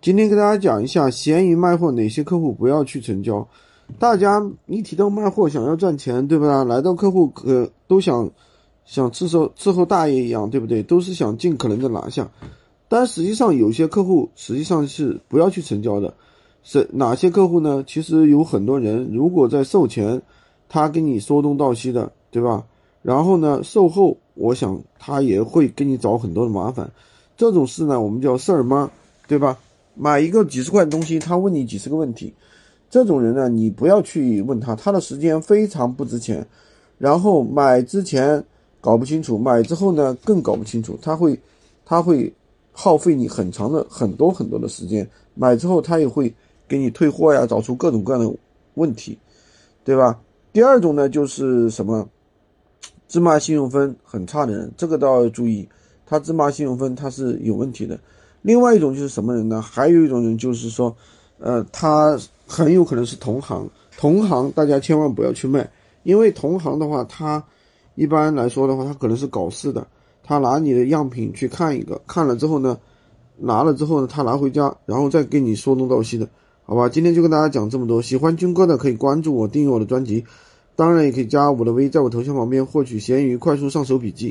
今天跟大家讲一下闲鱼卖货哪些客户不要去成交。大家一提到卖货，想要赚钱，对不对？来到客户可都想想伺候伺候大爷一样，对不对？都是想尽可能的拿下。但实际上有些客户实际上是不要去成交的。是哪些客户呢？其实有很多人，如果在售前他跟你说东道西的，对吧？然后呢，售后我想他也会给你找很多的麻烦。这种事呢，我们叫事儿妈，对吧？买一个几十块的东西，他问你几十个问题，这种人呢，你不要去问他，他的时间非常不值钱。然后买之前搞不清楚，买之后呢更搞不清楚，他会他会耗费你很长的很多很多的时间。买之后他也会给你退货呀，找出各种各样的问题，对吧？第二种呢就是什么芝麻信用分很差的人，这个都要注意，他芝麻信用分他是有问题的。另外一种就是什么人呢？还有一种人就是说，呃，他很有可能是同行，同行大家千万不要去卖，因为同行的话，他一般来说的话，他可能是搞事的，他拿你的样品去看一个，看了之后呢，拿了之后呢，他拿回家，然后再跟你说东道西的，好吧？今天就跟大家讲这么多，喜欢军哥的可以关注我，订阅我的专辑，当然也可以加我的微，在我头像旁边获取闲鱼快速上手笔记。